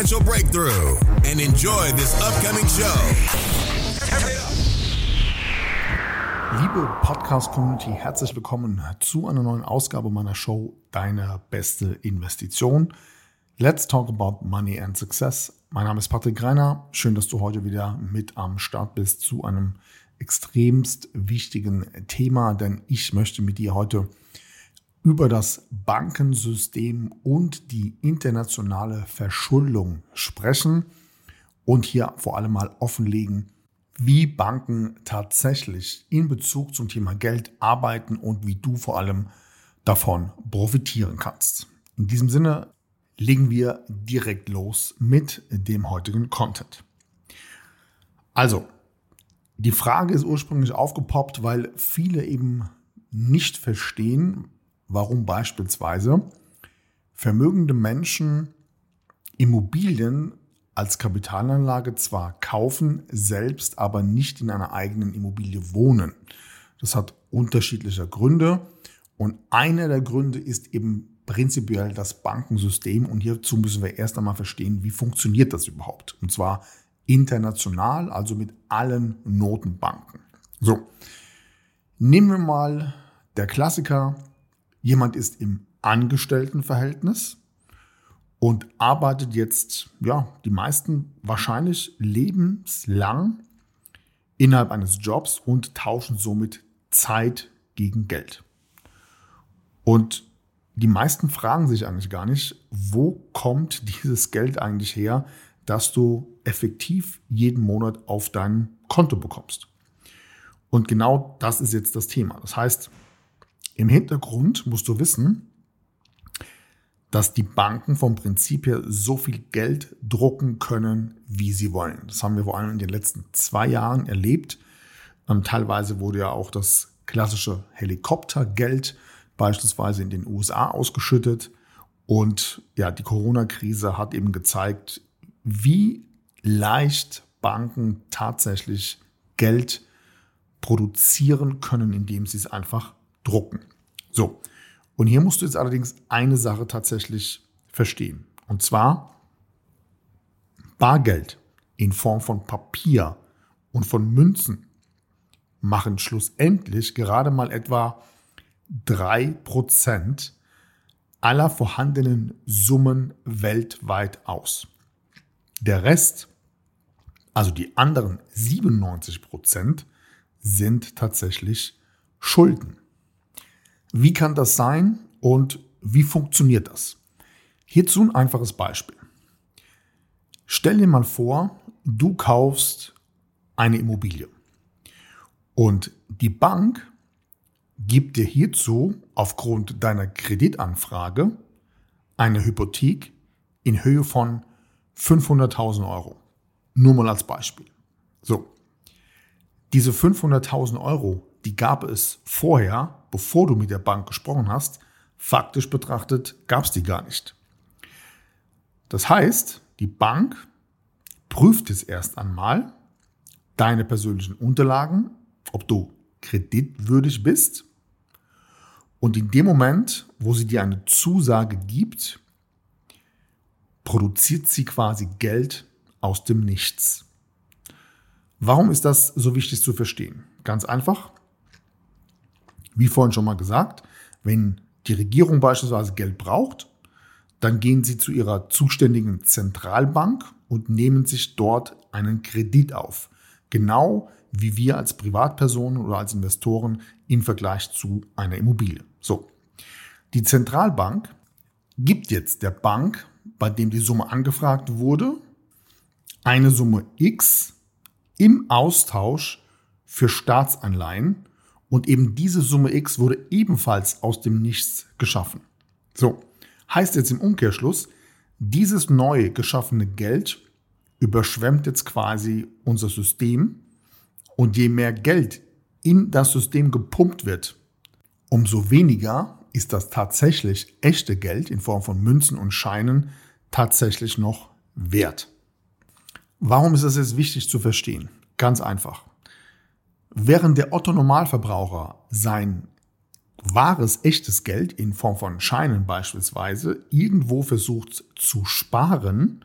breakthrough and enjoy this upcoming show. Liebe Podcast-Community, herzlich willkommen zu einer neuen Ausgabe meiner Show Deine beste Investition. Let's talk about money and success. Mein Name ist Patrick Greiner. Schön, dass du heute wieder mit am Start bist zu einem extremst wichtigen Thema, denn ich möchte mit dir heute über das Bankensystem und die internationale Verschuldung sprechen und hier vor allem mal offenlegen, wie Banken tatsächlich in Bezug zum Thema Geld arbeiten und wie du vor allem davon profitieren kannst. In diesem Sinne legen wir direkt los mit dem heutigen Content. Also, die Frage ist ursprünglich aufgepoppt, weil viele eben nicht verstehen, warum beispielsweise vermögende Menschen Immobilien als Kapitalanlage zwar kaufen, selbst aber nicht in einer eigenen Immobilie wohnen. Das hat unterschiedliche Gründe. Und einer der Gründe ist eben prinzipiell das Bankensystem. Und hierzu müssen wir erst einmal verstehen, wie funktioniert das überhaupt? Und zwar international, also mit allen Notenbanken. So, nehmen wir mal der Klassiker, Jemand ist im Angestelltenverhältnis und arbeitet jetzt, ja, die meisten wahrscheinlich lebenslang innerhalb eines Jobs und tauschen somit Zeit gegen Geld. Und die meisten fragen sich eigentlich gar nicht, wo kommt dieses Geld eigentlich her, dass du effektiv jeden Monat auf dein Konto bekommst. Und genau das ist jetzt das Thema. Das heißt, im Hintergrund musst du wissen, dass die Banken vom Prinzip her so viel Geld drucken können, wie sie wollen. Das haben wir vor allem in den letzten zwei Jahren erlebt. Ähm, teilweise wurde ja auch das klassische Helikoptergeld beispielsweise in den USA ausgeschüttet. Und ja, die Corona-Krise hat eben gezeigt, wie leicht Banken tatsächlich Geld produzieren können, indem sie es einfach drucken. So, und hier musst du jetzt allerdings eine Sache tatsächlich verstehen. Und zwar Bargeld in Form von Papier und von Münzen machen schlussendlich gerade mal etwa 3% aller vorhandenen Summen weltweit aus. Der Rest, also die anderen 97%, sind tatsächlich Schulden. Wie kann das sein und wie funktioniert das? Hierzu ein einfaches Beispiel. Stell dir mal vor, du kaufst eine Immobilie und die Bank gibt dir hierzu aufgrund deiner Kreditanfrage eine Hypothek in Höhe von 500.000 Euro. Nur mal als Beispiel. So, diese 500.000 Euro, die gab es vorher bevor du mit der Bank gesprochen hast, faktisch betrachtet gab es die gar nicht. Das heißt, die Bank prüft jetzt erst einmal deine persönlichen Unterlagen, ob du kreditwürdig bist. Und in dem Moment, wo sie dir eine Zusage gibt, produziert sie quasi Geld aus dem Nichts. Warum ist das so wichtig zu verstehen? Ganz einfach, wie vorhin schon mal gesagt, wenn die Regierung beispielsweise Geld braucht, dann gehen sie zu ihrer zuständigen Zentralbank und nehmen sich dort einen Kredit auf. Genau wie wir als Privatpersonen oder als Investoren im Vergleich zu einer Immobilie. So. Die Zentralbank gibt jetzt der Bank, bei dem die Summe angefragt wurde, eine Summe X im Austausch für Staatsanleihen und eben diese Summe X wurde ebenfalls aus dem Nichts geschaffen. So, Heißt jetzt im Umkehrschluss, dieses neu geschaffene Geld überschwemmt jetzt quasi unser System und je mehr Geld in das System gepumpt wird, umso weniger ist das tatsächlich echte Geld in Form von Münzen und Scheinen tatsächlich noch wert. Warum ist das jetzt wichtig zu verstehen? Ganz einfach. Während der Otto Normalverbraucher sein wahres, echtes Geld in Form von Scheinen beispielsweise irgendwo versucht zu sparen,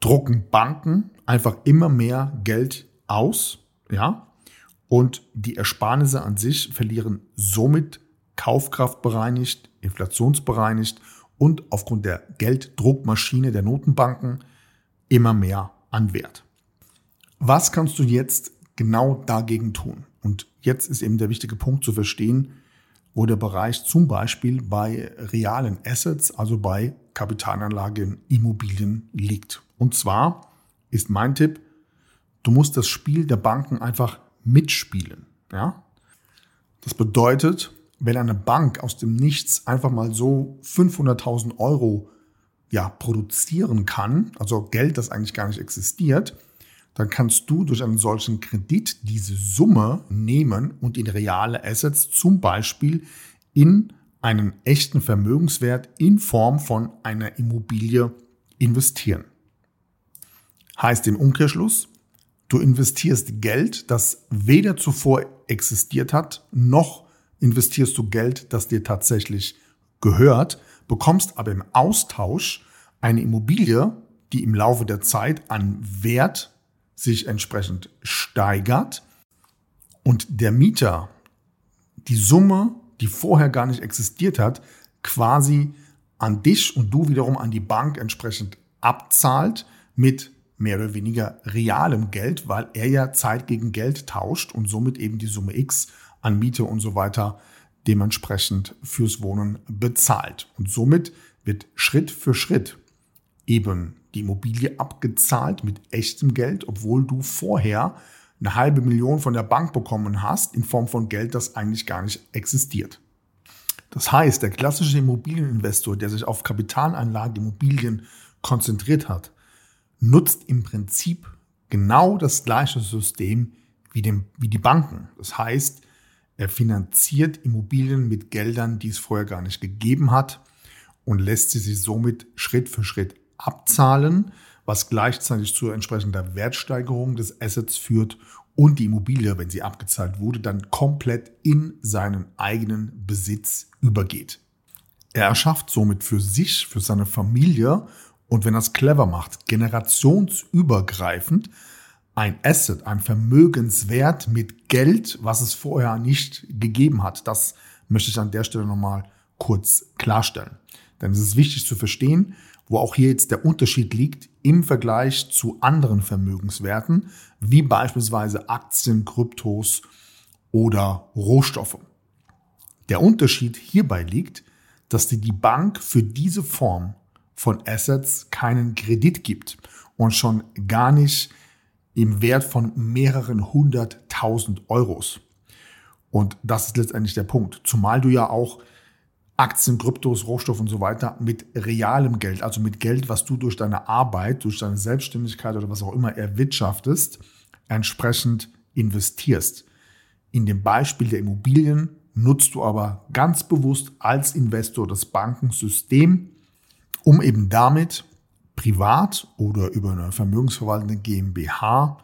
drucken Banken einfach immer mehr Geld aus, ja, und die Ersparnisse an sich verlieren somit Kaufkraft bereinigt, inflationsbereinigt und aufgrund der Gelddruckmaschine der Notenbanken immer mehr an Wert. Was kannst du jetzt genau dagegen tun? Und jetzt ist eben der wichtige Punkt zu verstehen, wo der Bereich zum Beispiel bei realen Assets, also bei Kapitalanlagen, Immobilien liegt. Und zwar ist mein Tipp, du musst das Spiel der Banken einfach mitspielen. Ja? Das bedeutet, wenn eine Bank aus dem Nichts einfach mal so 500.000 Euro ja, produzieren kann, also Geld, das eigentlich gar nicht existiert, dann kannst du durch einen solchen Kredit diese Summe nehmen und in reale Assets, zum Beispiel in einen echten Vermögenswert in Form von einer Immobilie investieren. Heißt im Umkehrschluss, du investierst Geld, das weder zuvor existiert hat, noch investierst du Geld, das dir tatsächlich gehört, bekommst aber im Austausch eine Immobilie, die im Laufe der Zeit an Wert sich entsprechend steigert. Und der Mieter die Summe, die vorher gar nicht existiert hat, quasi an dich und du wiederum an die Bank entsprechend abzahlt mit mehr oder weniger realem Geld, weil er ja Zeit gegen Geld tauscht und somit eben die Summe X an Miete und so weiter dementsprechend fürs Wohnen bezahlt. Und somit wird Schritt für Schritt eben die Immobilie abgezahlt mit echtem Geld, obwohl du vorher eine halbe Million von der Bank bekommen hast in Form von Geld, das eigentlich gar nicht existiert. Das heißt, der klassische Immobilieninvestor, der sich auf Kapitalanlage Immobilien konzentriert hat, nutzt im Prinzip genau das gleiche System wie, dem, wie die Banken. Das heißt, er finanziert Immobilien mit Geldern, die es vorher gar nicht gegeben hat und lässt sie sich somit Schritt für Schritt abzahlen, was gleichzeitig zur entsprechender Wertsteigerung des Assets führt und die Immobilie, wenn sie abgezahlt wurde, dann komplett in seinen eigenen Besitz übergeht. Er erschafft somit für sich, für seine Familie und wenn er es clever macht, generationsübergreifend ein Asset, ein Vermögenswert mit Geld, was es vorher nicht gegeben hat. Das möchte ich an der Stelle nochmal kurz klarstellen. Denn es ist wichtig zu verstehen, wo auch hier jetzt der Unterschied liegt im Vergleich zu anderen Vermögenswerten, wie beispielsweise Aktien, Kryptos oder Rohstoffe. Der Unterschied hierbei liegt, dass dir die Bank für diese Form von Assets keinen Kredit gibt und schon gar nicht im Wert von mehreren hunderttausend Euros. Und das ist letztendlich der Punkt. Zumal du ja auch Aktien, Kryptos, Rohstoff und so weiter mit realem Geld, also mit Geld, was du durch deine Arbeit, durch deine Selbstständigkeit oder was auch immer erwirtschaftest, entsprechend investierst. In dem Beispiel der Immobilien nutzt du aber ganz bewusst als Investor das Bankensystem, um eben damit privat oder über eine vermögensverwaltende GmbH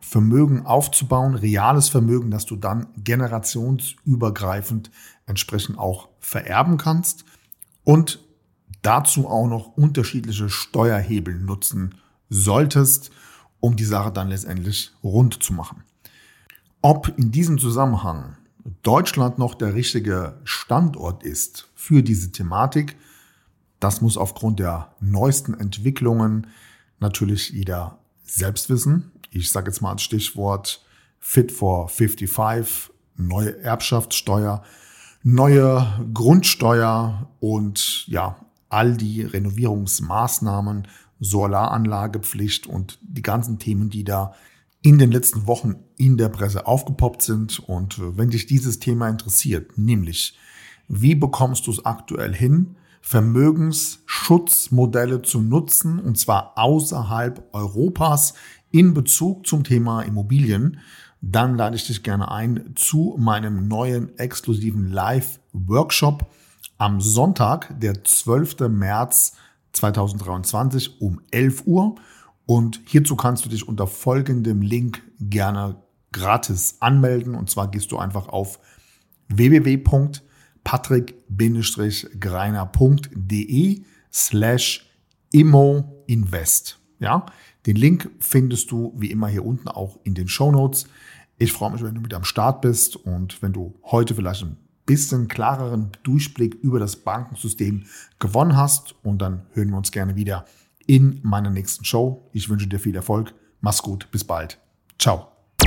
Vermögen aufzubauen, reales Vermögen, das du dann generationsübergreifend entsprechend auch vererben kannst und dazu auch noch unterschiedliche Steuerhebel nutzen solltest, um die Sache dann letztendlich rund zu machen. Ob in diesem Zusammenhang Deutschland noch der richtige Standort ist für diese Thematik, das muss aufgrund der neuesten Entwicklungen natürlich jeder selbst wissen ich sage jetzt mal als Stichwort Fit for 55, neue Erbschaftssteuer, neue Grundsteuer und ja, all die Renovierungsmaßnahmen, Solaranlagepflicht und die ganzen Themen, die da in den letzten Wochen in der Presse aufgepoppt sind. Und wenn dich dieses Thema interessiert, nämlich wie bekommst du es aktuell hin, Vermögensschutzmodelle zu nutzen, und zwar außerhalb Europas in Bezug zum Thema Immobilien, dann lade ich dich gerne ein zu meinem neuen exklusiven Live-Workshop am Sonntag, der 12. März 2023 um 11 Uhr. Und hierzu kannst du dich unter folgendem Link gerne gratis anmelden. Und zwar gehst du einfach auf www.patrick-greiner.de slash immoinvest. Ja, den Link findest du wie immer hier unten auch in den Show Notes. Ich freue mich, wenn du mit am Start bist und wenn du heute vielleicht ein bisschen klareren Durchblick über das Bankensystem gewonnen hast. Und dann hören wir uns gerne wieder in meiner nächsten Show. Ich wünsche dir viel Erfolg. Mach's gut. Bis bald. Ciao.